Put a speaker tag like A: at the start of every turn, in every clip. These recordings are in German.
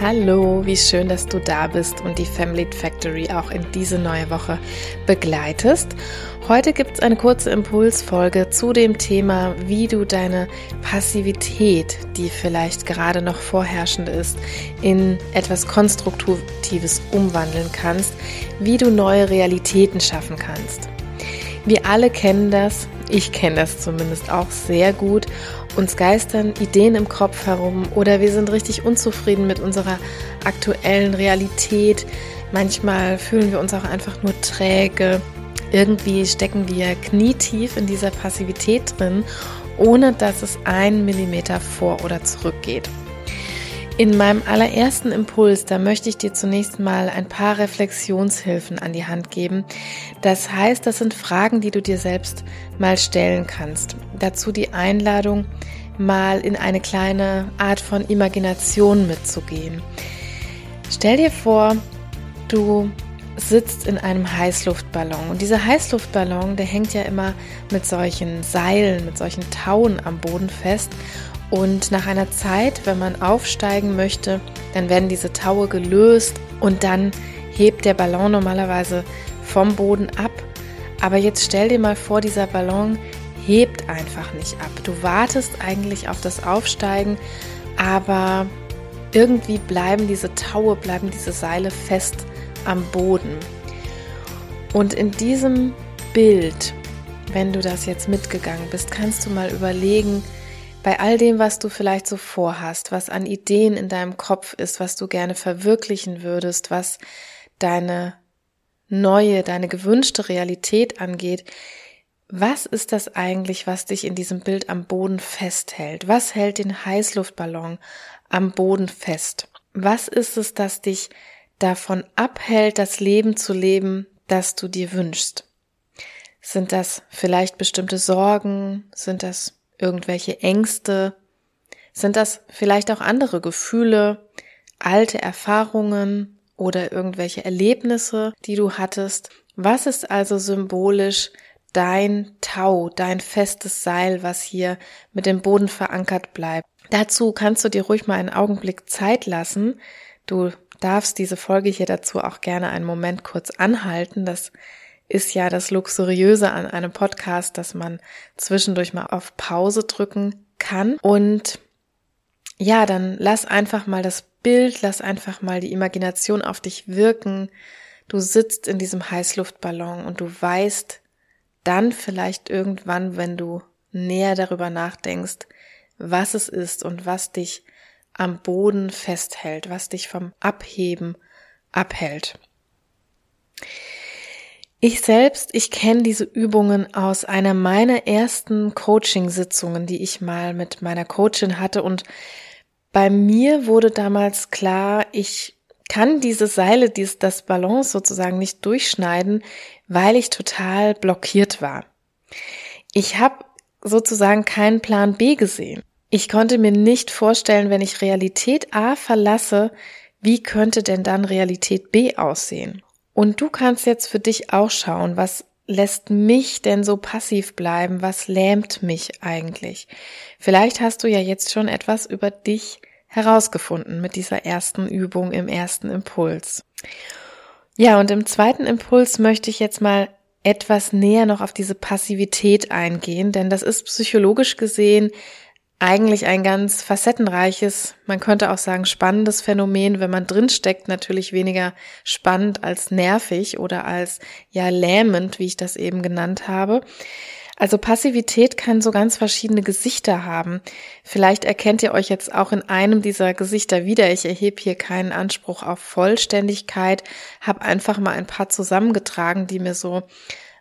A: Hallo, wie schön, dass du da bist und die Family Factory auch in diese neue Woche begleitest. Heute gibt es eine kurze Impulsfolge zu dem Thema, wie du deine Passivität, die vielleicht gerade noch vorherrschend ist, in etwas Konstruktives umwandeln kannst, wie du neue Realitäten schaffen kannst. Wir alle kennen das, ich kenne das zumindest auch sehr gut uns geistern Ideen im Kopf herum oder wir sind richtig unzufrieden mit unserer aktuellen Realität. Manchmal fühlen wir uns auch einfach nur träge. Irgendwie stecken wir knietief in dieser Passivität drin, ohne dass es einen Millimeter vor oder zurück geht. In meinem allerersten Impuls, da möchte ich dir zunächst mal ein paar Reflexionshilfen an die Hand geben. Das heißt, das sind Fragen, die du dir selbst mal stellen kannst. Dazu die Einladung, mal in eine kleine Art von Imagination mitzugehen. Stell dir vor, du sitzt in einem Heißluftballon und dieser Heißluftballon, der hängt ja immer mit solchen Seilen, mit solchen Tauen am Boden fest und nach einer Zeit, wenn man aufsteigen möchte, dann werden diese Taue gelöst und dann hebt der Ballon normalerweise vom Boden ab. Aber jetzt stell dir mal vor, dieser Ballon hebt einfach nicht ab. Du wartest eigentlich auf das Aufsteigen, aber irgendwie bleiben diese Taue, bleiben diese Seile fest am Boden. Und in diesem Bild, wenn du das jetzt mitgegangen bist, kannst du mal überlegen, bei all dem, was du vielleicht so vorhast, was an Ideen in deinem Kopf ist, was du gerne verwirklichen würdest, was deine neue, deine gewünschte Realität angeht, was ist das eigentlich, was dich in diesem Bild am Boden festhält? Was hält den Heißluftballon am Boden fest? Was ist es, das dich davon abhält, das Leben zu leben, das du dir wünschst? Sind das vielleicht bestimmte Sorgen? Sind das irgendwelche Ängste? Sind das vielleicht auch andere Gefühle, alte Erfahrungen oder irgendwelche Erlebnisse, die du hattest? Was ist also symbolisch dein Tau, dein festes Seil, was hier mit dem Boden verankert bleibt? Dazu kannst du dir ruhig mal einen Augenblick Zeit lassen. Du darfst diese Folge hier dazu auch gerne einen Moment kurz anhalten. Das ist ja das Luxuriöse an einem Podcast, dass man zwischendurch mal auf Pause drücken kann. Und ja, dann lass einfach mal das Bild, lass einfach mal die Imagination auf dich wirken. Du sitzt in diesem Heißluftballon und du weißt dann vielleicht irgendwann, wenn du näher darüber nachdenkst, was es ist und was dich am Boden festhält, was dich vom Abheben abhält. Ich selbst, ich kenne diese Übungen aus einer meiner ersten Coaching-Sitzungen, die ich mal mit meiner Coachin hatte. Und bei mir wurde damals klar, ich kann diese Seile, dies, das Balance sozusagen nicht durchschneiden, weil ich total blockiert war. Ich habe sozusagen keinen Plan B gesehen. Ich konnte mir nicht vorstellen, wenn ich Realität A verlasse, wie könnte denn dann Realität B aussehen? Und du kannst jetzt für dich auch schauen, was lässt mich denn so passiv bleiben? Was lähmt mich eigentlich? Vielleicht hast du ja jetzt schon etwas über dich herausgefunden mit dieser ersten Übung im ersten Impuls. Ja, und im zweiten Impuls möchte ich jetzt mal etwas näher noch auf diese Passivität eingehen, denn das ist psychologisch gesehen eigentlich ein ganz facettenreiches, man könnte auch sagen spannendes Phänomen, wenn man drinsteckt, natürlich weniger spannend als nervig oder als ja lähmend, wie ich das eben genannt habe. Also Passivität kann so ganz verschiedene Gesichter haben. Vielleicht erkennt ihr euch jetzt auch in einem dieser Gesichter wieder. Ich erhebe hier keinen Anspruch auf Vollständigkeit, habe einfach mal ein paar zusammengetragen, die mir so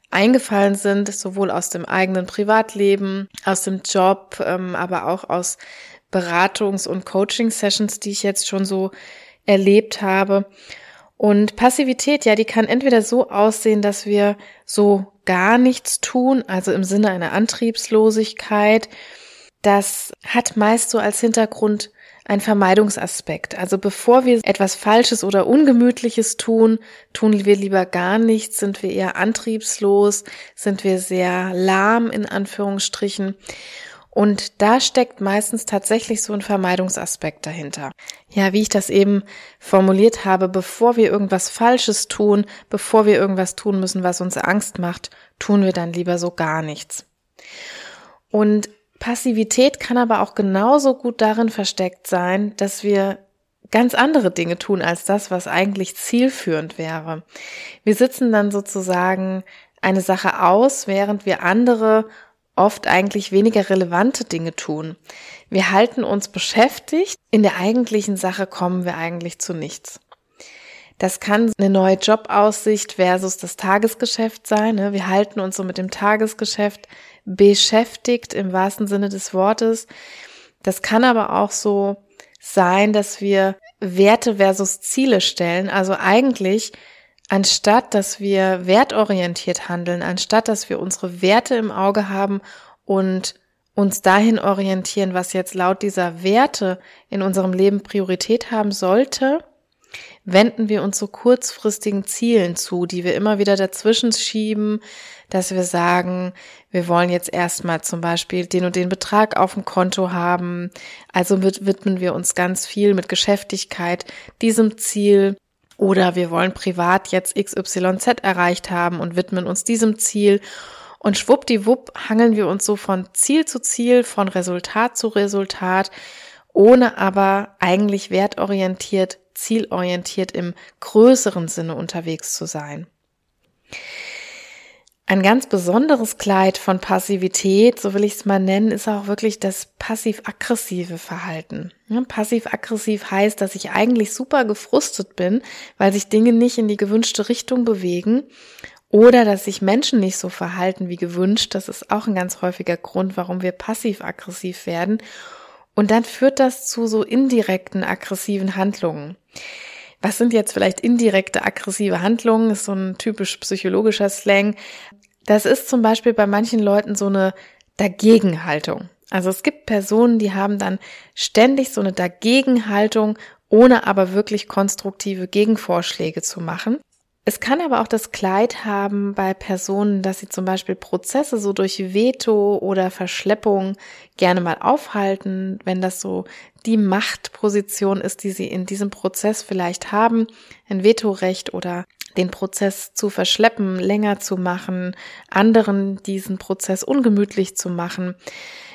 A: eingefallen sind, sowohl aus dem eigenen Privatleben, aus dem Job, ähm, aber auch aus Beratungs- und Coaching-Sessions, die ich jetzt schon so erlebt habe. Und Passivität, ja, die kann entweder so aussehen, dass wir so gar nichts tun, also im Sinne einer Antriebslosigkeit. Das hat meist so als Hintergrund ein Vermeidungsaspekt. Also bevor wir etwas Falsches oder Ungemütliches tun, tun wir lieber gar nichts, sind wir eher antriebslos, sind wir sehr lahm in Anführungsstrichen. Und da steckt meistens tatsächlich so ein Vermeidungsaspekt dahinter. Ja, wie ich das eben formuliert habe, bevor wir irgendwas Falsches tun, bevor wir irgendwas tun müssen, was uns Angst macht, tun wir dann lieber so gar nichts. Und Passivität kann aber auch genauso gut darin versteckt sein, dass wir ganz andere Dinge tun als das, was eigentlich zielführend wäre. Wir sitzen dann sozusagen eine Sache aus, während wir andere oft eigentlich weniger relevante Dinge tun. Wir halten uns beschäftigt, in der eigentlichen Sache kommen wir eigentlich zu nichts. Das kann eine neue Jobaussicht versus das Tagesgeschäft sein. Ne? Wir halten uns so mit dem Tagesgeschäft beschäftigt im wahrsten Sinne des Wortes. Das kann aber auch so sein, dass wir Werte versus Ziele stellen. Also eigentlich, anstatt dass wir wertorientiert handeln, anstatt dass wir unsere Werte im Auge haben und uns dahin orientieren, was jetzt laut dieser Werte in unserem Leben Priorität haben sollte, wenden wir uns so kurzfristigen Zielen zu, die wir immer wieder dazwischen schieben, dass wir sagen, wir wollen jetzt erstmal zum Beispiel den und den Betrag auf dem Konto haben. Also widmen wir uns ganz viel mit Geschäftigkeit diesem Ziel. Oder wir wollen privat jetzt XYZ erreicht haben und widmen uns diesem Ziel. Und schwuppdiwupp hangeln wir uns so von Ziel zu Ziel, von Resultat zu Resultat, ohne aber eigentlich wertorientiert, zielorientiert im größeren Sinne unterwegs zu sein. Ein ganz besonderes Kleid von Passivität, so will ich es mal nennen, ist auch wirklich das passiv-aggressive Verhalten. Passiv-aggressiv heißt, dass ich eigentlich super gefrustet bin, weil sich Dinge nicht in die gewünschte Richtung bewegen oder dass sich Menschen nicht so verhalten wie gewünscht. Das ist auch ein ganz häufiger Grund, warum wir passiv-aggressiv werden. Und dann führt das zu so indirekten aggressiven Handlungen. Was sind jetzt vielleicht indirekte aggressive Handlungen? Ist so ein typisch psychologischer Slang. Das ist zum Beispiel bei manchen Leuten so eine Dagegenhaltung. Also es gibt Personen, die haben dann ständig so eine Dagegenhaltung, ohne aber wirklich konstruktive Gegenvorschläge zu machen. Es kann aber auch das Kleid haben bei Personen, dass sie zum Beispiel Prozesse so durch Veto oder Verschleppung gerne mal aufhalten, wenn das so die Machtposition ist, die sie in diesem Prozess vielleicht haben, ein Vetorecht oder den Prozess zu verschleppen, länger zu machen, anderen diesen Prozess ungemütlich zu machen.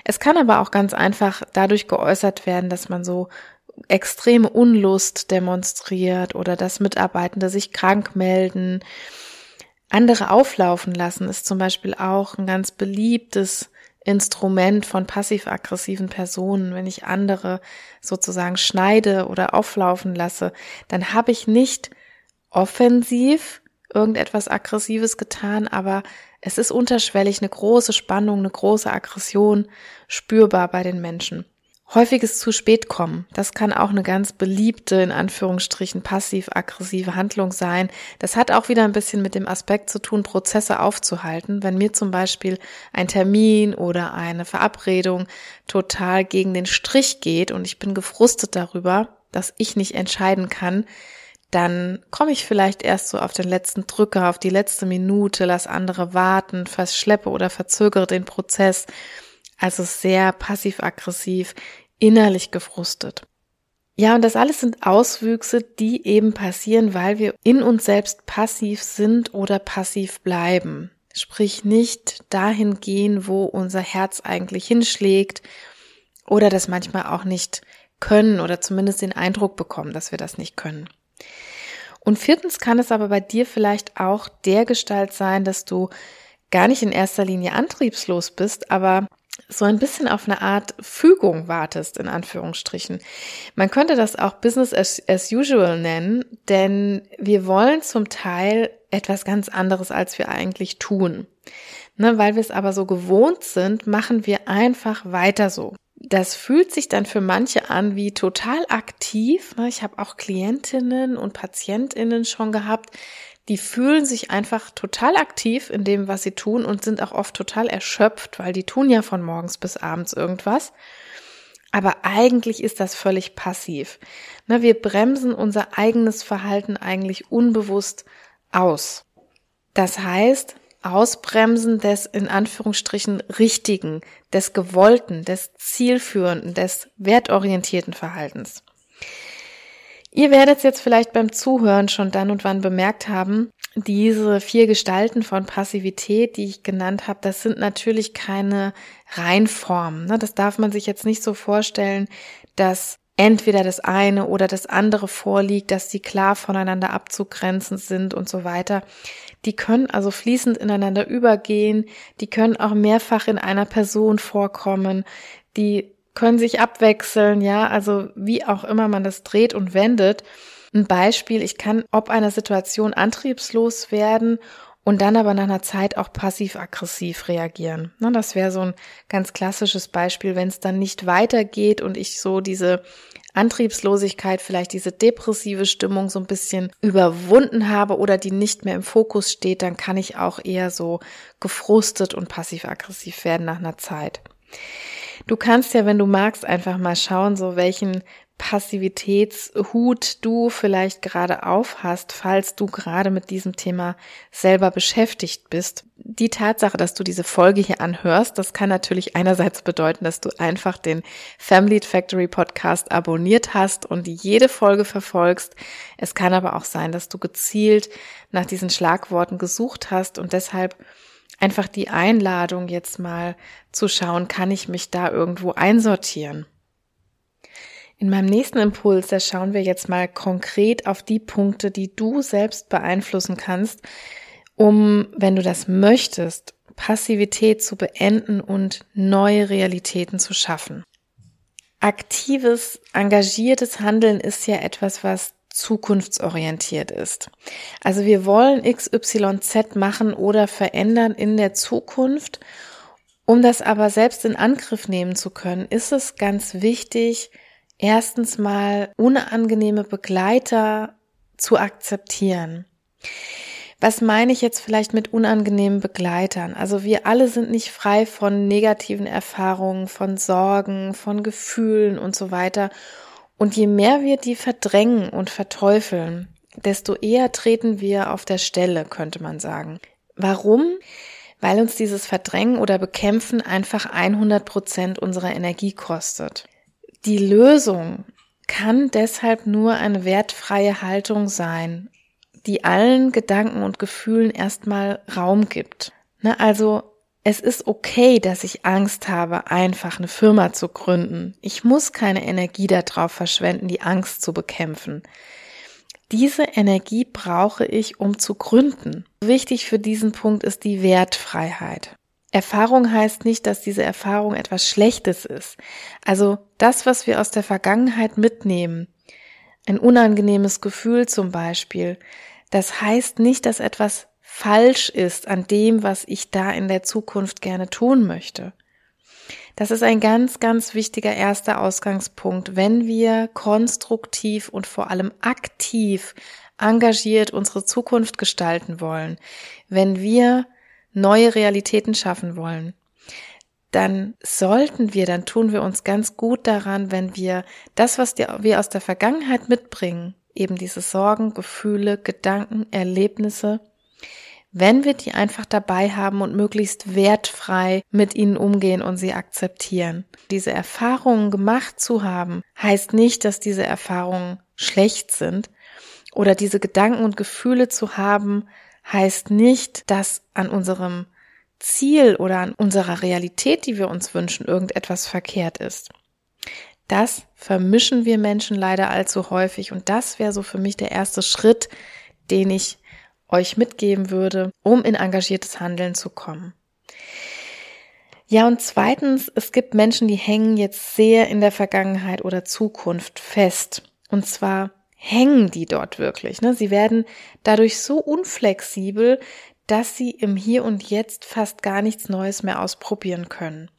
A: Es kann aber auch ganz einfach dadurch geäußert werden, dass man so extreme Unlust demonstriert oder dass Mitarbeitende sich krank melden. Andere auflaufen lassen ist zum Beispiel auch ein ganz beliebtes Instrument von passiv-aggressiven Personen. Wenn ich andere sozusagen schneide oder auflaufen lasse, dann habe ich nicht offensiv irgendetwas Aggressives getan, aber es ist unterschwellig eine große Spannung, eine große Aggression spürbar bei den Menschen. Häufiges zu spät kommen, das kann auch eine ganz beliebte, in Anführungsstrichen, passiv-aggressive Handlung sein. Das hat auch wieder ein bisschen mit dem Aspekt zu tun, Prozesse aufzuhalten. Wenn mir zum Beispiel ein Termin oder eine Verabredung total gegen den Strich geht und ich bin gefrustet darüber, dass ich nicht entscheiden kann, dann komme ich vielleicht erst so auf den letzten Drücker, auf die letzte Minute, lass andere warten, verschleppe oder verzögere den Prozess. Also sehr passiv-aggressiv, innerlich gefrustet. Ja, und das alles sind Auswüchse, die eben passieren, weil wir in uns selbst passiv sind oder passiv bleiben. Sprich nicht dahin gehen, wo unser Herz eigentlich hinschlägt oder das manchmal auch nicht können oder zumindest den Eindruck bekommen, dass wir das nicht können. Und viertens kann es aber bei dir vielleicht auch der Gestalt sein, dass du gar nicht in erster Linie antriebslos bist, aber so ein bisschen auf eine Art Fügung wartest, in Anführungsstrichen. Man könnte das auch Business as, as usual nennen, denn wir wollen zum Teil etwas ganz anderes, als wir eigentlich tun. Ne, weil wir es aber so gewohnt sind, machen wir einfach weiter so das fühlt sich dann für manche an wie total aktiv. Ne? Ich habe auch Klientinnen und Patientinnen schon gehabt, die fühlen sich einfach total aktiv in dem, was sie tun und sind auch oft total erschöpft, weil die tun ja von morgens bis abends irgendwas. Aber eigentlich ist das völlig passiv. Ne, wir bremsen unser eigenes Verhalten eigentlich unbewusst aus. Das heißt, Ausbremsen des in Anführungsstrichen richtigen, des gewollten, des zielführenden, des wertorientierten Verhaltens. Ihr werdet jetzt vielleicht beim Zuhören schon dann und wann bemerkt haben, diese vier Gestalten von Passivität, die ich genannt habe, das sind natürlich keine Reinformen. Ne? Das darf man sich jetzt nicht so vorstellen, dass entweder das eine oder das andere vorliegt, dass die klar voneinander abzugrenzen sind und so weiter. Die können also fließend ineinander übergehen, die können auch mehrfach in einer Person vorkommen, die können sich abwechseln, ja, also wie auch immer man das dreht und wendet. Ein Beispiel, ich kann ob einer Situation antriebslos werden und dann aber nach einer Zeit auch passiv-aggressiv reagieren. Das wäre so ein ganz klassisches Beispiel, wenn es dann nicht weitergeht und ich so diese Antriebslosigkeit, vielleicht diese depressive Stimmung so ein bisschen überwunden habe oder die nicht mehr im Fokus steht, dann kann ich auch eher so gefrustet und passiv-aggressiv werden nach einer Zeit. Du kannst ja, wenn du magst, einfach mal schauen, so welchen Passivitätshut du vielleicht gerade auf hast, falls du gerade mit diesem Thema selber beschäftigt bist. Die Tatsache, dass du diese Folge hier anhörst, das kann natürlich einerseits bedeuten, dass du einfach den Family Factory Podcast abonniert hast und jede Folge verfolgst. Es kann aber auch sein, dass du gezielt nach diesen Schlagworten gesucht hast und deshalb einfach die Einladung jetzt mal zu schauen, kann ich mich da irgendwo einsortieren? In meinem nächsten Impuls, da schauen wir jetzt mal konkret auf die Punkte, die du selbst beeinflussen kannst, um, wenn du das möchtest, Passivität zu beenden und neue Realitäten zu schaffen. Aktives, engagiertes Handeln ist ja etwas, was zukunftsorientiert ist. Also wir wollen XYZ machen oder verändern in der Zukunft. Um das aber selbst in Angriff nehmen zu können, ist es ganz wichtig, erstens mal unangenehme Begleiter zu akzeptieren. Was meine ich jetzt vielleicht mit unangenehmen Begleitern? Also wir alle sind nicht frei von negativen Erfahrungen, von Sorgen, von Gefühlen und so weiter. Und je mehr wir die verdrängen und verteufeln, desto eher treten wir auf der Stelle, könnte man sagen. Warum? Weil uns dieses Verdrängen oder Bekämpfen einfach 100 Prozent unserer Energie kostet. Die Lösung kann deshalb nur eine wertfreie Haltung sein, die allen Gedanken und Gefühlen erstmal Raum gibt. Ne, also es ist okay, dass ich Angst habe, einfach eine Firma zu gründen. Ich muss keine Energie darauf verschwenden, die Angst zu bekämpfen. Diese Energie brauche ich, um zu gründen. Wichtig für diesen Punkt ist die Wertfreiheit. Erfahrung heißt nicht, dass diese Erfahrung etwas Schlechtes ist. Also das, was wir aus der Vergangenheit mitnehmen, ein unangenehmes Gefühl zum Beispiel, das heißt nicht, dass etwas falsch ist an dem, was ich da in der Zukunft gerne tun möchte. Das ist ein ganz, ganz wichtiger erster Ausgangspunkt, wenn wir konstruktiv und vor allem aktiv engagiert unsere Zukunft gestalten wollen, wenn wir neue Realitäten schaffen wollen, dann sollten wir, dann tun wir uns ganz gut daran, wenn wir das, was wir aus der Vergangenheit mitbringen, eben diese Sorgen, Gefühle, Gedanken, Erlebnisse, wenn wir die einfach dabei haben und möglichst wertfrei mit ihnen umgehen und sie akzeptieren. Diese Erfahrungen gemacht zu haben, heißt nicht, dass diese Erfahrungen schlecht sind oder diese Gedanken und Gefühle zu haben, heißt nicht, dass an unserem Ziel oder an unserer Realität, die wir uns wünschen, irgendetwas verkehrt ist. Das vermischen wir Menschen leider allzu häufig und das wäre so für mich der erste Schritt, den ich euch mitgeben würde, um in engagiertes Handeln zu kommen. Ja, und zweitens, es gibt Menschen, die hängen jetzt sehr in der Vergangenheit oder Zukunft fest. Und zwar hängen die dort wirklich. Ne? Sie werden dadurch so unflexibel, dass sie im Hier und Jetzt fast gar nichts Neues mehr ausprobieren können.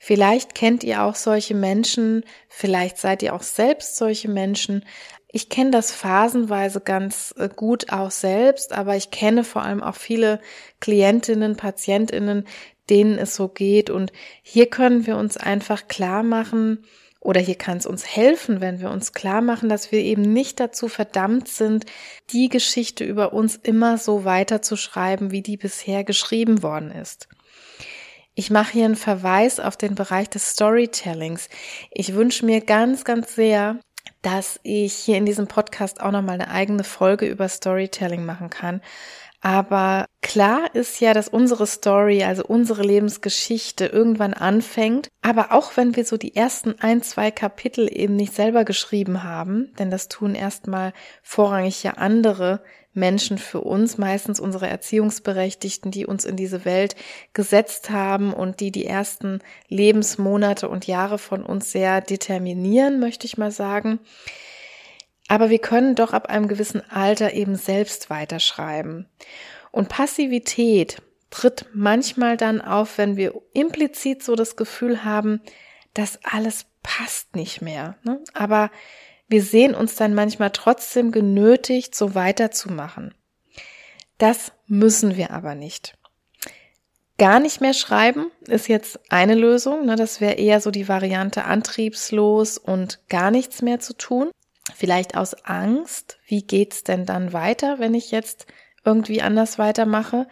A: Vielleicht kennt ihr auch solche Menschen, vielleicht seid ihr auch selbst solche Menschen. Ich kenne das phasenweise ganz äh, gut auch selbst, aber ich kenne vor allem auch viele Klientinnen, Patientinnen, denen es so geht. Und hier können wir uns einfach klar machen, oder hier kann es uns helfen, wenn wir uns klar machen, dass wir eben nicht dazu verdammt sind, die Geschichte über uns immer so weiterzuschreiben, wie die bisher geschrieben worden ist. Ich mache hier einen Verweis auf den Bereich des Storytellings. Ich wünsche mir ganz, ganz sehr, dass ich hier in diesem Podcast auch nochmal eine eigene Folge über Storytelling machen kann, aber klar ist ja, dass unsere Story, also unsere Lebensgeschichte irgendwann anfängt. Aber auch wenn wir so die ersten ein, zwei Kapitel eben nicht selber geschrieben haben, denn das tun erstmal vorrangig ja andere Menschen für uns, meistens unsere Erziehungsberechtigten, die uns in diese Welt gesetzt haben und die die ersten Lebensmonate und Jahre von uns sehr determinieren, möchte ich mal sagen. Aber wir können doch ab einem gewissen Alter eben selbst weiterschreiben. Und Passivität tritt manchmal dann auf, wenn wir implizit so das Gefühl haben, dass alles passt nicht mehr. Ne? Aber wir sehen uns dann manchmal trotzdem genötigt, so weiterzumachen. Das müssen wir aber nicht. Gar nicht mehr schreiben ist jetzt eine Lösung. Ne? Das wäre eher so die Variante antriebslos und gar nichts mehr zu tun. Vielleicht aus Angst, wie geht's denn dann weiter, wenn ich jetzt irgendwie anders weitermache?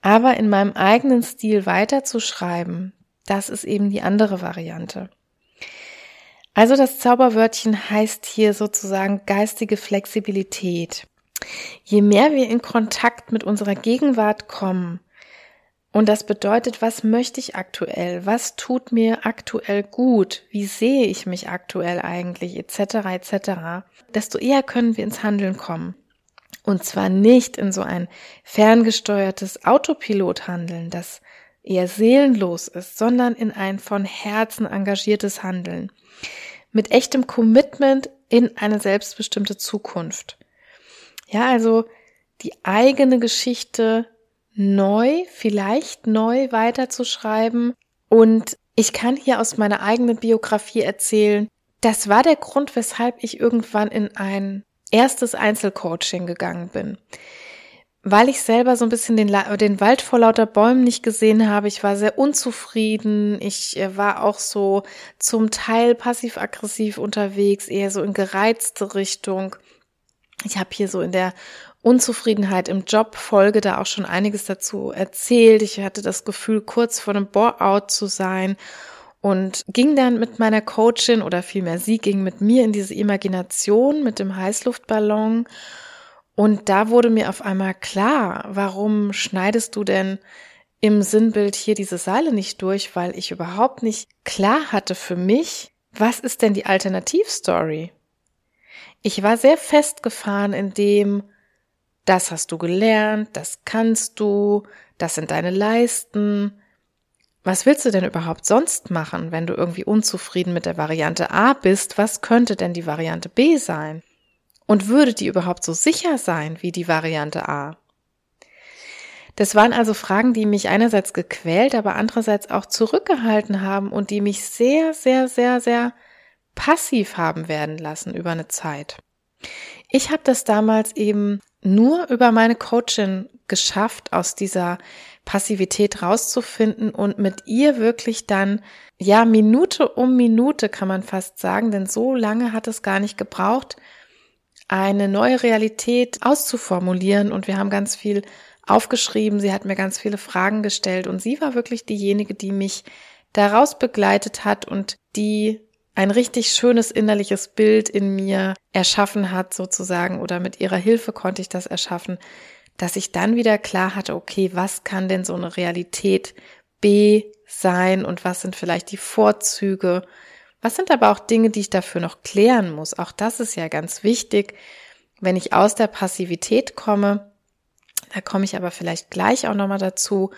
A: Aber in meinem eigenen Stil weiterzuschreiben, das ist eben die andere Variante. Also das Zauberwörtchen heißt hier sozusagen geistige Flexibilität. Je mehr wir in Kontakt mit unserer Gegenwart kommen, und das bedeutet, was möchte ich aktuell? Was tut mir aktuell gut? Wie sehe ich mich aktuell eigentlich? Etc. etc. Desto eher können wir ins Handeln kommen. Und zwar nicht in so ein ferngesteuertes Autopilothandeln, das eher seelenlos ist, sondern in ein von Herzen engagiertes Handeln. Mit echtem Commitment in eine selbstbestimmte Zukunft. Ja, also die eigene Geschichte neu, vielleicht neu weiterzuschreiben. Und ich kann hier aus meiner eigenen Biografie erzählen, das war der Grund, weshalb ich irgendwann in ein erstes Einzelcoaching gegangen bin. Weil ich selber so ein bisschen den, den Wald vor lauter Bäumen nicht gesehen habe. Ich war sehr unzufrieden. Ich äh, war auch so zum Teil passiv-aggressiv unterwegs, eher so in gereizte Richtung. Ich habe hier so in der Unzufriedenheit im Job Folge da auch schon einiges dazu erzählt. Ich hatte das Gefühl, kurz vor einem Bore-out zu sein und ging dann mit meiner Coachin oder vielmehr sie ging mit mir in diese Imagination mit dem Heißluftballon und da wurde mir auf einmal klar, warum schneidest du denn im Sinnbild hier diese Seile nicht durch, weil ich überhaupt nicht klar hatte für mich, was ist denn die Alternativstory? Ich war sehr festgefahren in dem, das hast du gelernt, das kannst du, das sind deine Leisten. Was willst du denn überhaupt sonst machen, wenn du irgendwie unzufrieden mit der Variante A bist? Was könnte denn die Variante B sein? Und würde die überhaupt so sicher sein wie die Variante A? Das waren also Fragen, die mich einerseits gequält, aber andererseits auch zurückgehalten haben und die mich sehr, sehr, sehr, sehr passiv haben werden lassen über eine Zeit. Ich habe das damals eben nur über meine Coachin geschafft, aus dieser Passivität rauszufinden und mit ihr wirklich dann, ja, Minute um Minute kann man fast sagen, denn so lange hat es gar nicht gebraucht, eine neue Realität auszuformulieren. Und wir haben ganz viel aufgeschrieben, sie hat mir ganz viele Fragen gestellt. Und sie war wirklich diejenige, die mich daraus begleitet hat und die ein richtig schönes innerliches Bild in mir erschaffen hat sozusagen. Oder mit ihrer Hilfe konnte ich das erschaffen, dass ich dann wieder klar hatte, okay, was kann denn so eine Realität B sein? Und was sind vielleicht die Vorzüge? Was sind aber auch Dinge, die ich dafür noch klären muss? Auch das ist ja ganz wichtig, wenn ich aus der Passivität komme. Da komme ich aber vielleicht gleich auch nochmal dazu,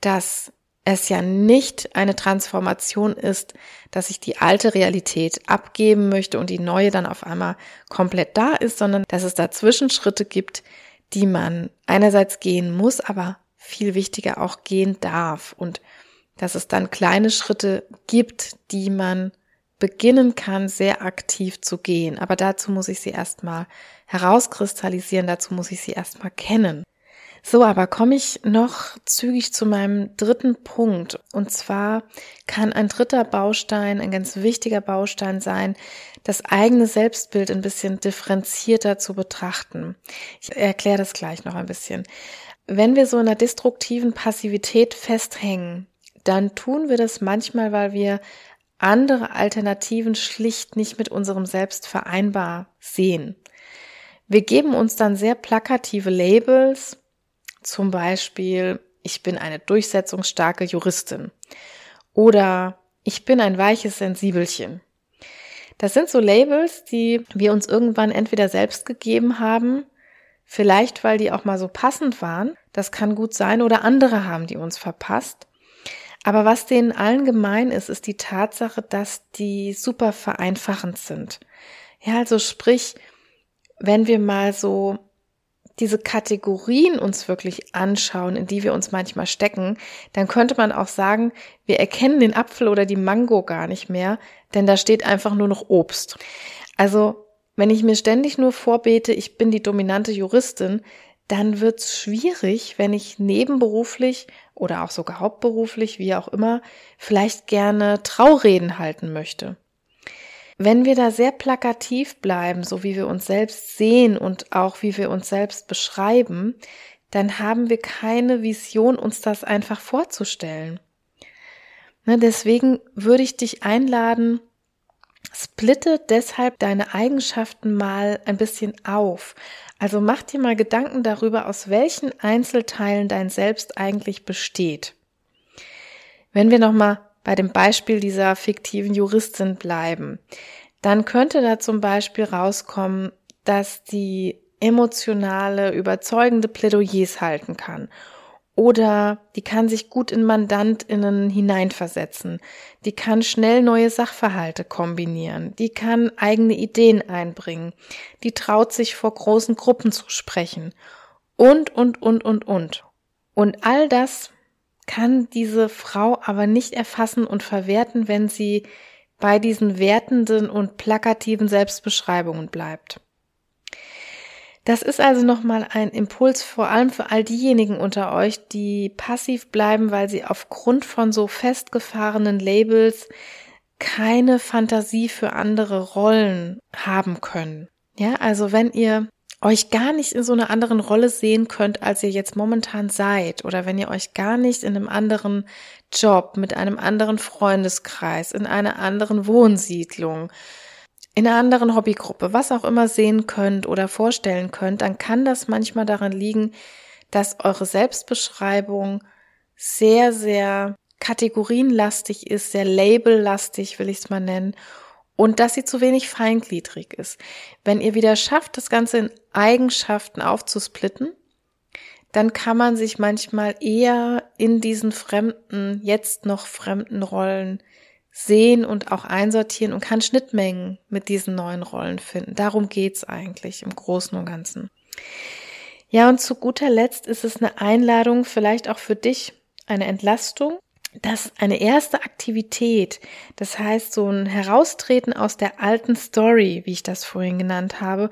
A: dass es ja nicht eine Transformation ist, dass ich die alte Realität abgeben möchte und die neue dann auf einmal komplett da ist, sondern dass es da Zwischenschritte gibt, die man einerseits gehen muss, aber viel wichtiger auch gehen darf. Und dass es dann kleine Schritte gibt, die man beginnen kann, sehr aktiv zu gehen. Aber dazu muss ich sie erstmal herauskristallisieren, dazu muss ich sie erstmal kennen. So, aber komme ich noch zügig zu meinem dritten Punkt. Und zwar kann ein dritter Baustein, ein ganz wichtiger Baustein sein, das eigene Selbstbild ein bisschen differenzierter zu betrachten. Ich erkläre das gleich noch ein bisschen. Wenn wir so in einer destruktiven Passivität festhängen, dann tun wir das manchmal, weil wir andere Alternativen schlicht nicht mit unserem Selbst vereinbar sehen. Wir geben uns dann sehr plakative Labels, zum Beispiel, ich bin eine durchsetzungsstarke Juristin oder ich bin ein weiches Sensibelchen. Das sind so Labels, die wir uns irgendwann entweder selbst gegeben haben, vielleicht weil die auch mal so passend waren, das kann gut sein, oder andere haben die uns verpasst. Aber was denen allen gemein ist, ist die Tatsache, dass die super vereinfachend sind. Ja, also sprich, wenn wir mal so diese Kategorien uns wirklich anschauen, in die wir uns manchmal stecken, dann könnte man auch sagen, wir erkennen den Apfel oder die Mango gar nicht mehr, denn da steht einfach nur noch Obst. Also, wenn ich mir ständig nur vorbete, ich bin die dominante Juristin, dann wird's schwierig, wenn ich nebenberuflich oder auch sogar hauptberuflich, wie auch immer, vielleicht gerne Traureden halten möchte. Wenn wir da sehr plakativ bleiben, so wie wir uns selbst sehen und auch wie wir uns selbst beschreiben, dann haben wir keine Vision, uns das einfach vorzustellen. Ne, deswegen würde ich dich einladen, splitte deshalb deine Eigenschaften mal ein bisschen auf. Also mach dir mal Gedanken darüber, aus welchen Einzelteilen dein Selbst eigentlich besteht. Wenn wir nochmal bei dem Beispiel dieser fiktiven Juristin bleiben, dann könnte da zum Beispiel rauskommen, dass die emotionale, überzeugende Plädoyers halten kann. Oder die kann sich gut in Mandantinnen hineinversetzen. Die kann schnell neue Sachverhalte kombinieren. Die kann eigene Ideen einbringen. Die traut sich vor großen Gruppen zu sprechen. Und, und, und, und, und. Und all das kann diese Frau aber nicht erfassen und verwerten, wenn sie bei diesen wertenden und plakativen Selbstbeschreibungen bleibt. Das ist also nochmal ein Impuls vor allem für all diejenigen unter euch, die passiv bleiben, weil sie aufgrund von so festgefahrenen Labels keine Fantasie für andere Rollen haben können. Ja, also wenn ihr euch gar nicht in so einer anderen Rolle sehen könnt, als ihr jetzt momentan seid, oder wenn ihr euch gar nicht in einem anderen Job, mit einem anderen Freundeskreis, in einer anderen Wohnsiedlung, in einer anderen Hobbygruppe, was auch immer sehen könnt oder vorstellen könnt, dann kann das manchmal daran liegen, dass eure Selbstbeschreibung sehr, sehr kategorienlastig ist, sehr labellastig, will ich es mal nennen, und dass sie zu wenig feingliedrig ist. Wenn ihr wieder schafft, das Ganze in Eigenschaften aufzusplitten, dann kann man sich manchmal eher in diesen fremden, jetzt noch fremden Rollen sehen und auch einsortieren und kann Schnittmengen mit diesen neuen Rollen finden. Darum geht's eigentlich im Großen und Ganzen. Ja, und zu guter Letzt ist es eine Einladung, vielleicht auch für dich, eine Entlastung, dass eine erste Aktivität, das heißt so ein Heraustreten aus der alten Story, wie ich das vorhin genannt habe,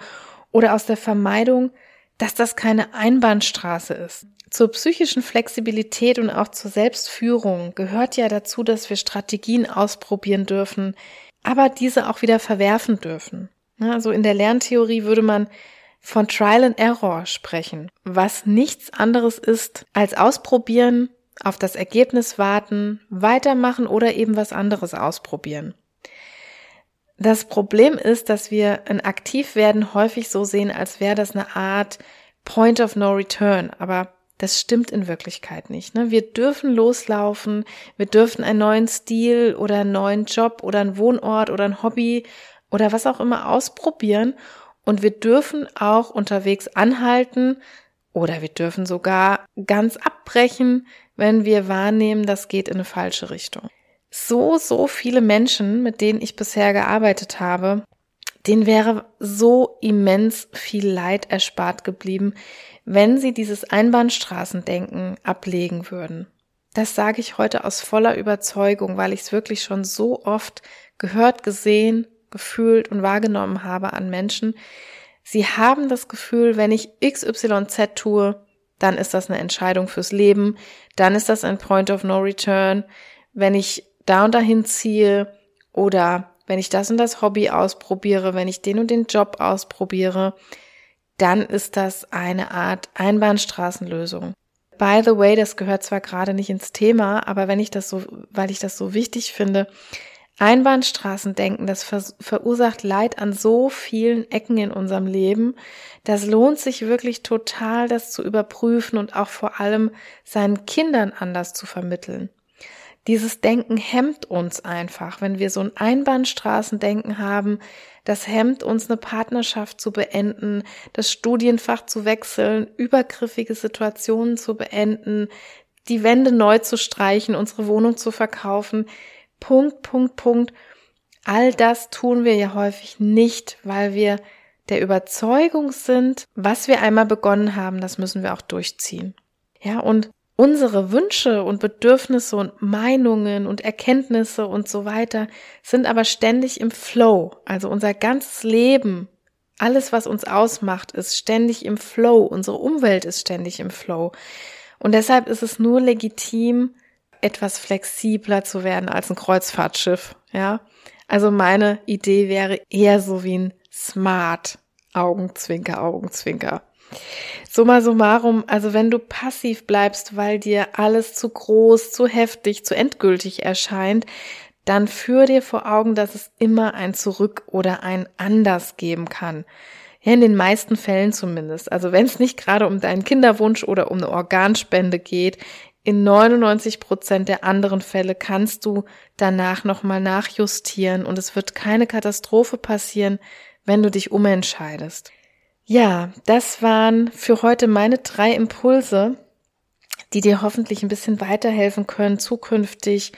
A: oder aus der Vermeidung, dass das keine Einbahnstraße ist. Zur psychischen Flexibilität und auch zur Selbstführung gehört ja dazu, dass wir Strategien ausprobieren dürfen, aber diese auch wieder verwerfen dürfen. Also in der Lerntheorie würde man von Trial and Error sprechen, was nichts anderes ist als ausprobieren, auf das Ergebnis warten, weitermachen oder eben was anderes ausprobieren. Das Problem ist, dass wir ein Aktivwerden häufig so sehen, als wäre das eine Art Point of No Return. Aber das stimmt in Wirklichkeit nicht. Ne? Wir dürfen loslaufen, wir dürfen einen neuen Stil oder einen neuen Job oder einen Wohnort oder ein Hobby oder was auch immer ausprobieren. Und wir dürfen auch unterwegs anhalten oder wir dürfen sogar ganz abbrechen, wenn wir wahrnehmen, das geht in eine falsche Richtung so, so viele Menschen, mit denen ich bisher gearbeitet habe, denen wäre so immens viel Leid erspart geblieben, wenn sie dieses Einbahnstraßendenken ablegen würden. das sage ich heute aus voller Überzeugung, weil ich es wirklich schon so oft gehört, gesehen, gefühlt und wahrgenommen habe an Menschen. Sie haben das Gefühl, wenn ich XYZ tue, dann ist das eine Entscheidung fürs Leben, dann ist das ein Point of No Return. Wenn ich da und dahin ziehe oder wenn ich das und das Hobby ausprobiere, wenn ich den und den Job ausprobiere, dann ist das eine Art Einbahnstraßenlösung. By the way, das gehört zwar gerade nicht ins Thema, aber wenn ich das so, weil ich das so wichtig finde, Einbahnstraßendenken, das ver verursacht Leid an so vielen Ecken in unserem Leben. Das lohnt sich wirklich total, das zu überprüfen und auch vor allem seinen Kindern anders zu vermitteln. Dieses Denken hemmt uns einfach. Wenn wir so ein Einbahnstraßendenken haben, das hemmt uns, eine Partnerschaft zu beenden, das Studienfach zu wechseln, übergriffige Situationen zu beenden, die Wände neu zu streichen, unsere Wohnung zu verkaufen. Punkt, Punkt, Punkt. All das tun wir ja häufig nicht, weil wir der Überzeugung sind, was wir einmal begonnen haben, das müssen wir auch durchziehen. Ja, und unsere Wünsche und Bedürfnisse und Meinungen und Erkenntnisse und so weiter sind aber ständig im Flow. Also unser ganzes Leben, alles, was uns ausmacht, ist ständig im Flow. Unsere Umwelt ist ständig im Flow. Und deshalb ist es nur legitim, etwas flexibler zu werden als ein Kreuzfahrtschiff, ja. Also meine Idee wäre eher so wie ein Smart Augenzwinker, Augenzwinker. Summa summarum, also wenn du passiv bleibst, weil dir alles zu groß, zu heftig, zu endgültig erscheint, dann führ dir vor Augen, dass es immer ein Zurück oder ein Anders geben kann. Ja, in den meisten Fällen zumindest. Also wenn es nicht gerade um deinen Kinderwunsch oder um eine Organspende geht, in 99 Prozent der anderen Fälle kannst du danach nochmal nachjustieren und es wird keine Katastrophe passieren, wenn du dich umentscheidest. Ja, das waren für heute meine drei Impulse, die dir hoffentlich ein bisschen weiterhelfen können, zukünftig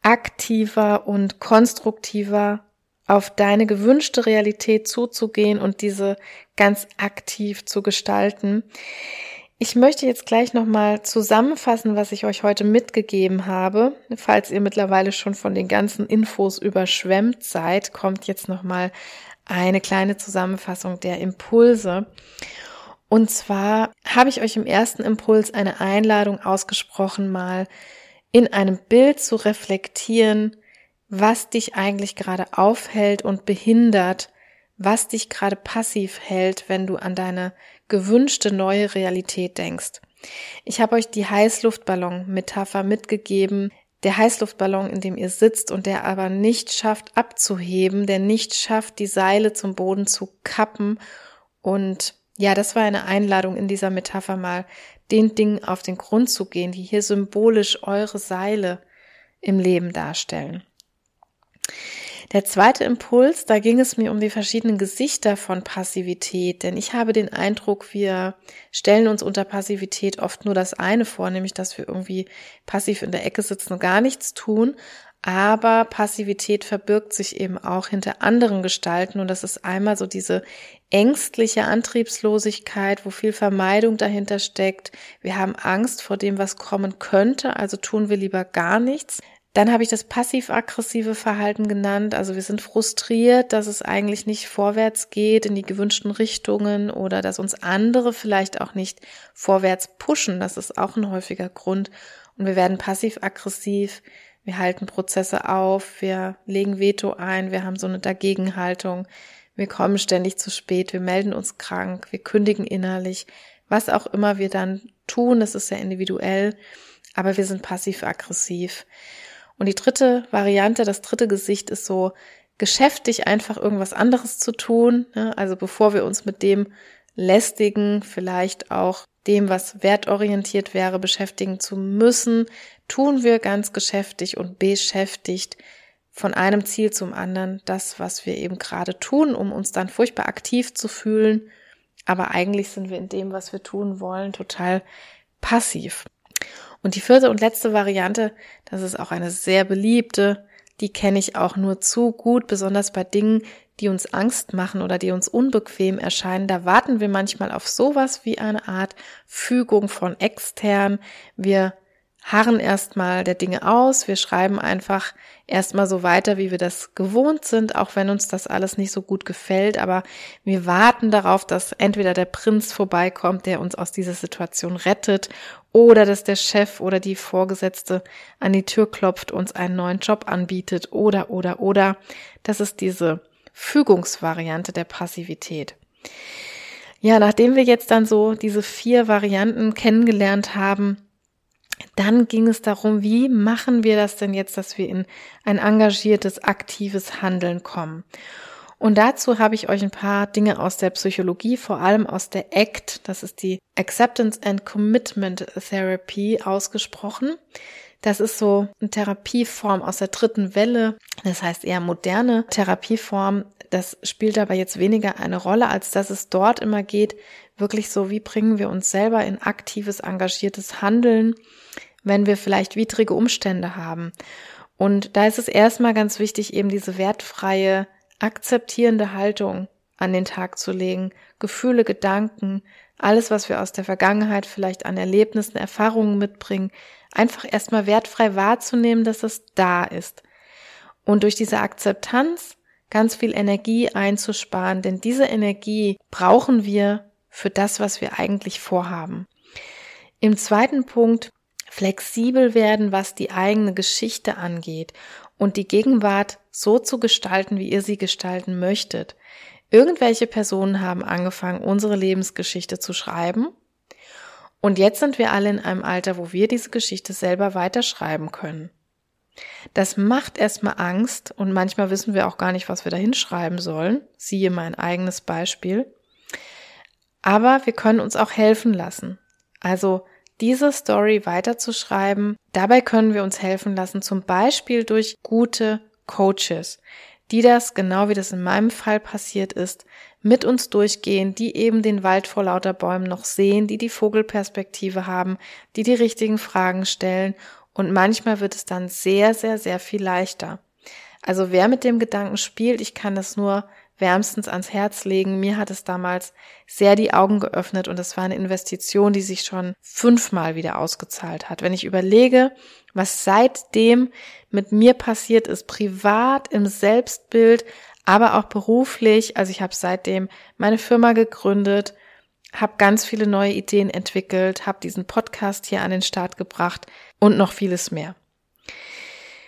A: aktiver und konstruktiver auf deine gewünschte Realität zuzugehen und diese ganz aktiv zu gestalten. Ich möchte jetzt gleich nochmal zusammenfassen, was ich euch heute mitgegeben habe. Falls ihr mittlerweile schon von den ganzen Infos überschwemmt seid, kommt jetzt nochmal eine kleine Zusammenfassung der Impulse. Und zwar habe ich euch im ersten Impuls eine Einladung ausgesprochen, mal in einem Bild zu reflektieren, was dich eigentlich gerade aufhält und behindert, was dich gerade passiv hält, wenn du an deine gewünschte neue Realität denkst. Ich habe euch die Heißluftballon-Metapher mitgegeben. Der Heißluftballon, in dem ihr sitzt und der aber nicht schafft abzuheben, der nicht schafft, die Seile zum Boden zu kappen. Und ja, das war eine Einladung in dieser Metapher mal, den Dingen auf den Grund zu gehen, die hier symbolisch eure Seile im Leben darstellen. Der zweite Impuls, da ging es mir um die verschiedenen Gesichter von Passivität, denn ich habe den Eindruck, wir stellen uns unter Passivität oft nur das eine vor, nämlich dass wir irgendwie passiv in der Ecke sitzen und gar nichts tun. Aber Passivität verbirgt sich eben auch hinter anderen Gestalten und das ist einmal so diese ängstliche Antriebslosigkeit, wo viel Vermeidung dahinter steckt. Wir haben Angst vor dem, was kommen könnte, also tun wir lieber gar nichts. Dann habe ich das passiv-aggressive Verhalten genannt. Also wir sind frustriert, dass es eigentlich nicht vorwärts geht in die gewünschten Richtungen oder dass uns andere vielleicht auch nicht vorwärts pushen. Das ist auch ein häufiger Grund. Und wir werden passiv-aggressiv. Wir halten Prozesse auf. Wir legen Veto ein. Wir haben so eine Dagegenhaltung. Wir kommen ständig zu spät. Wir melden uns krank. Wir kündigen innerlich. Was auch immer wir dann tun, das ist sehr individuell. Aber wir sind passiv-aggressiv. Und die dritte Variante, das dritte Gesicht ist so geschäftig einfach irgendwas anderes zu tun. Ne? Also bevor wir uns mit dem lästigen, vielleicht auch dem, was wertorientiert wäre, beschäftigen zu müssen, tun wir ganz geschäftig und beschäftigt von einem Ziel zum anderen das, was wir eben gerade tun, um uns dann furchtbar aktiv zu fühlen. Aber eigentlich sind wir in dem, was wir tun wollen, total passiv. Und die vierte und letzte Variante, das ist auch eine sehr beliebte, die kenne ich auch nur zu gut, besonders bei Dingen, die uns Angst machen oder die uns unbequem erscheinen. Da warten wir manchmal auf sowas wie eine Art Fügung von extern. Wir harren erstmal der Dinge aus. Wir schreiben einfach erstmal so weiter, wie wir das gewohnt sind, auch wenn uns das alles nicht so gut gefällt. Aber wir warten darauf, dass entweder der Prinz vorbeikommt, der uns aus dieser Situation rettet, oder dass der Chef oder die Vorgesetzte an die Tür klopft, uns einen neuen Job anbietet, oder, oder, oder. Das ist diese Fügungsvariante der Passivität. Ja, nachdem wir jetzt dann so diese vier Varianten kennengelernt haben, dann ging es darum, wie machen wir das denn jetzt, dass wir in ein engagiertes, aktives Handeln kommen. Und dazu habe ich euch ein paar Dinge aus der Psychologie, vor allem aus der ACT, das ist die Acceptance and Commitment Therapy, ausgesprochen. Das ist so eine Therapieform aus der dritten Welle, das heißt eher moderne Therapieform. Das spielt aber jetzt weniger eine Rolle, als dass es dort immer geht, wirklich so, wie bringen wir uns selber in aktives, engagiertes Handeln, wenn wir vielleicht widrige Umstände haben. Und da ist es erstmal ganz wichtig, eben diese wertfreie, akzeptierende Haltung an den Tag zu legen, Gefühle, Gedanken, alles, was wir aus der Vergangenheit vielleicht an Erlebnissen, Erfahrungen mitbringen, einfach erstmal wertfrei wahrzunehmen, dass es da ist. Und durch diese Akzeptanz ganz viel Energie einzusparen, denn diese Energie brauchen wir für das, was wir eigentlich vorhaben. Im zweiten Punkt flexibel werden, was die eigene Geschichte angeht und die Gegenwart so zu gestalten, wie ihr sie gestalten möchtet. Irgendwelche Personen haben angefangen, unsere Lebensgeschichte zu schreiben. Und jetzt sind wir alle in einem Alter, wo wir diese Geschichte selber weiterschreiben können. Das macht erstmal Angst und manchmal wissen wir auch gar nicht, was wir da hinschreiben sollen. Siehe mein eigenes Beispiel. Aber wir können uns auch helfen lassen. Also diese Story weiterzuschreiben. Dabei können wir uns helfen lassen, zum Beispiel durch gute Coaches, die das, genau wie das in meinem Fall passiert ist, mit uns durchgehen, die eben den Wald vor lauter Bäumen noch sehen, die die Vogelperspektive haben, die die richtigen Fragen stellen und manchmal wird es dann sehr, sehr, sehr viel leichter. Also wer mit dem Gedanken spielt, ich kann das nur wärmstens ans Herz legen. Mir hat es damals sehr die Augen geöffnet und es war eine Investition, die sich schon fünfmal wieder ausgezahlt hat. Wenn ich überlege, was seitdem mit mir passiert ist, privat, im Selbstbild, aber auch beruflich, also ich habe seitdem meine Firma gegründet, habe ganz viele neue Ideen entwickelt, habe diesen Podcast hier an den Start gebracht und noch vieles mehr.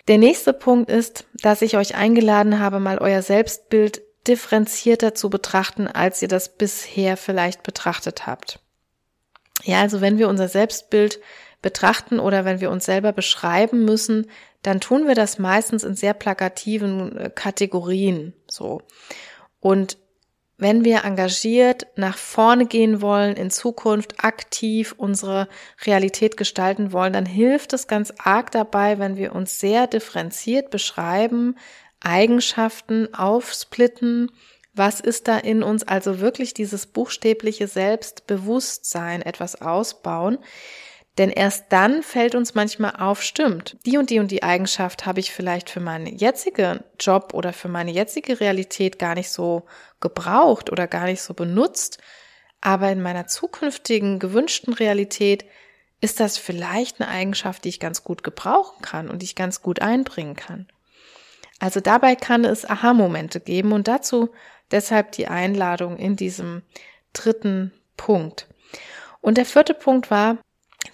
A: Der nächste Punkt ist, dass ich euch eingeladen habe, mal euer Selbstbild differenzierter zu betrachten, als ihr das bisher vielleicht betrachtet habt. Ja, also wenn wir unser Selbstbild betrachten oder wenn wir uns selber beschreiben müssen, dann tun wir das meistens in sehr plakativen äh, Kategorien, so. Und wenn wir engagiert nach vorne gehen wollen, in Zukunft aktiv unsere Realität gestalten wollen, dann hilft es ganz arg dabei, wenn wir uns sehr differenziert beschreiben, Eigenschaften aufsplitten. Was ist da in uns? Also wirklich dieses buchstäbliche Selbstbewusstsein etwas ausbauen. Denn erst dann fällt uns manchmal auf, stimmt, die und die und die Eigenschaft habe ich vielleicht für meinen jetzigen Job oder für meine jetzige Realität gar nicht so gebraucht oder gar nicht so benutzt. Aber in meiner zukünftigen gewünschten Realität ist das vielleicht eine Eigenschaft, die ich ganz gut gebrauchen kann und die ich ganz gut einbringen kann. Also dabei kann es Aha-Momente geben und dazu deshalb die Einladung in diesem dritten Punkt. Und der vierte Punkt war,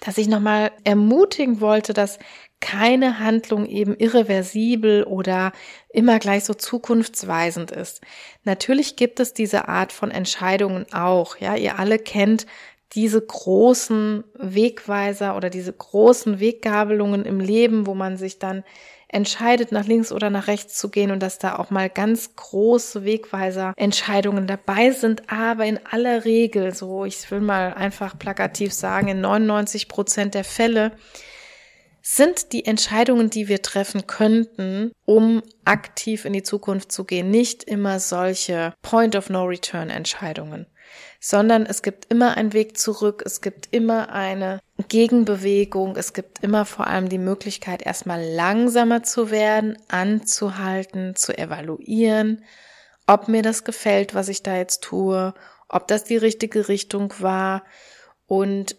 A: dass ich nochmal ermutigen wollte, dass keine Handlung eben irreversibel oder immer gleich so zukunftsweisend ist. Natürlich gibt es diese Art von Entscheidungen auch. Ja, ihr alle kennt diese großen Wegweiser oder diese großen Weggabelungen im Leben, wo man sich dann entscheidet, nach links oder nach rechts zu gehen und dass da auch mal ganz große Wegweiser-Entscheidungen dabei sind. Aber in aller Regel, so ich will mal einfach plakativ sagen, in 99 Prozent der Fälle sind die Entscheidungen, die wir treffen könnten, um aktiv in die Zukunft zu gehen, nicht immer solche Point of No Return Entscheidungen sondern es gibt immer einen Weg zurück, es gibt immer eine Gegenbewegung, es gibt immer vor allem die Möglichkeit, erstmal langsamer zu werden, anzuhalten, zu evaluieren, ob mir das gefällt, was ich da jetzt tue, ob das die richtige Richtung war und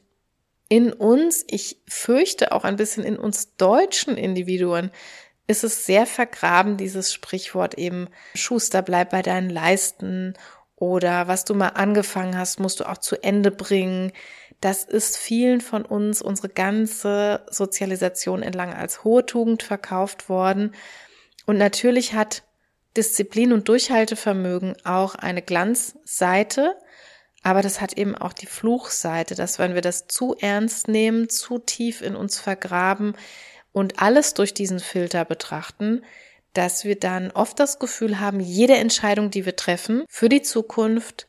A: in uns, ich fürchte auch ein bisschen in uns deutschen Individuen, ist es sehr vergraben, dieses Sprichwort eben, Schuster, bleib bei deinen Leisten oder was du mal angefangen hast, musst du auch zu Ende bringen. Das ist vielen von uns unsere ganze Sozialisation entlang als hohe Tugend verkauft worden. Und natürlich hat Disziplin und Durchhaltevermögen auch eine Glanzseite, aber das hat eben auch die Fluchseite, dass wenn wir das zu ernst nehmen, zu tief in uns vergraben und alles durch diesen Filter betrachten, dass wir dann oft das Gefühl haben, jede Entscheidung, die wir treffen für die Zukunft,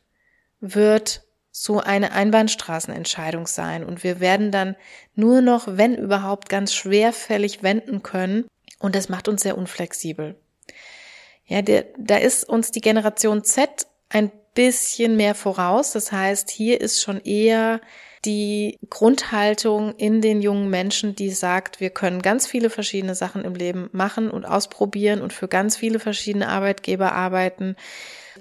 A: wird so eine Einbahnstraßenentscheidung sein und wir werden dann nur noch, wenn überhaupt, ganz schwerfällig wenden können und das macht uns sehr unflexibel. Ja, der, da ist uns die Generation Z ein bisschen mehr voraus. Das heißt, hier ist schon eher die Grundhaltung in den jungen Menschen, die sagt, wir können ganz viele verschiedene Sachen im Leben machen und ausprobieren und für ganz viele verschiedene Arbeitgeber arbeiten.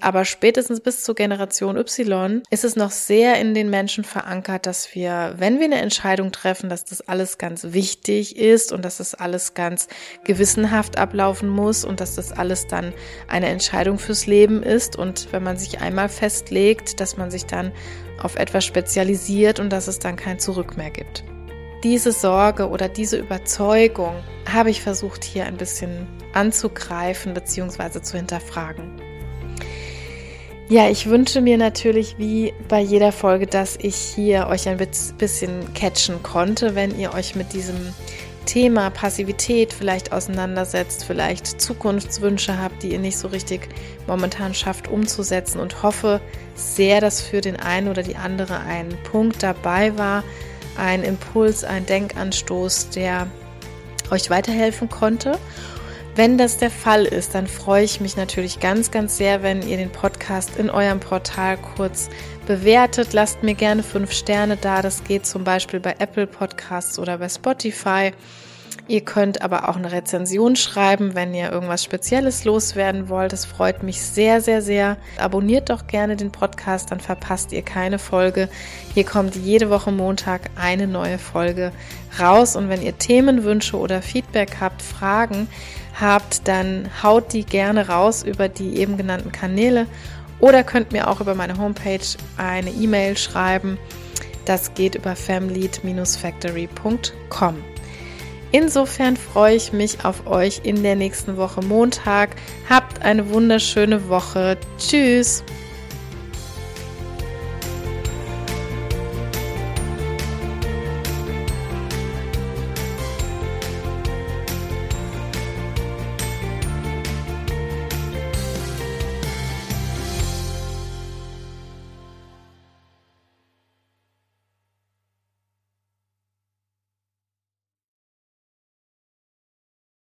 A: Aber spätestens bis zur Generation Y ist es noch sehr in den Menschen verankert, dass wir, wenn wir eine Entscheidung treffen, dass das alles ganz wichtig ist und dass das alles ganz gewissenhaft ablaufen muss und dass das alles dann eine Entscheidung fürs Leben ist. Und wenn man sich einmal festlegt, dass man sich dann auf etwas spezialisiert und dass es dann kein Zurück mehr gibt. Diese Sorge oder diese Überzeugung habe ich versucht hier ein bisschen anzugreifen bzw. zu hinterfragen. Ja, ich wünsche mir natürlich wie bei jeder Folge, dass ich hier euch ein bisschen catchen konnte, wenn ihr euch mit diesem Thema Passivität vielleicht auseinandersetzt, vielleicht Zukunftswünsche habt, die ihr nicht so richtig momentan schafft umzusetzen und hoffe sehr, dass für den einen oder die andere ein Punkt dabei war, ein Impuls, ein Denkanstoß, der euch weiterhelfen konnte. Wenn das der Fall ist, dann freue ich mich natürlich ganz, ganz sehr, wenn ihr den Podcast in eurem Portal kurz bewertet. Lasst mir gerne fünf Sterne da. Das geht zum Beispiel bei Apple Podcasts oder bei Spotify. Ihr könnt aber auch eine Rezension schreiben, wenn ihr irgendwas Spezielles loswerden wollt. Das freut mich sehr, sehr, sehr. Abonniert doch gerne den Podcast, dann verpasst ihr keine Folge. Hier kommt jede Woche Montag eine neue Folge raus. Und wenn ihr Themenwünsche oder Feedback habt, Fragen, habt, dann haut die gerne raus über die eben genannten Kanäle oder könnt mir auch über meine Homepage eine E-Mail schreiben. Das geht über family-factory.com. Insofern freue ich mich auf euch in der nächsten Woche Montag. Habt eine wunderschöne Woche. Tschüss.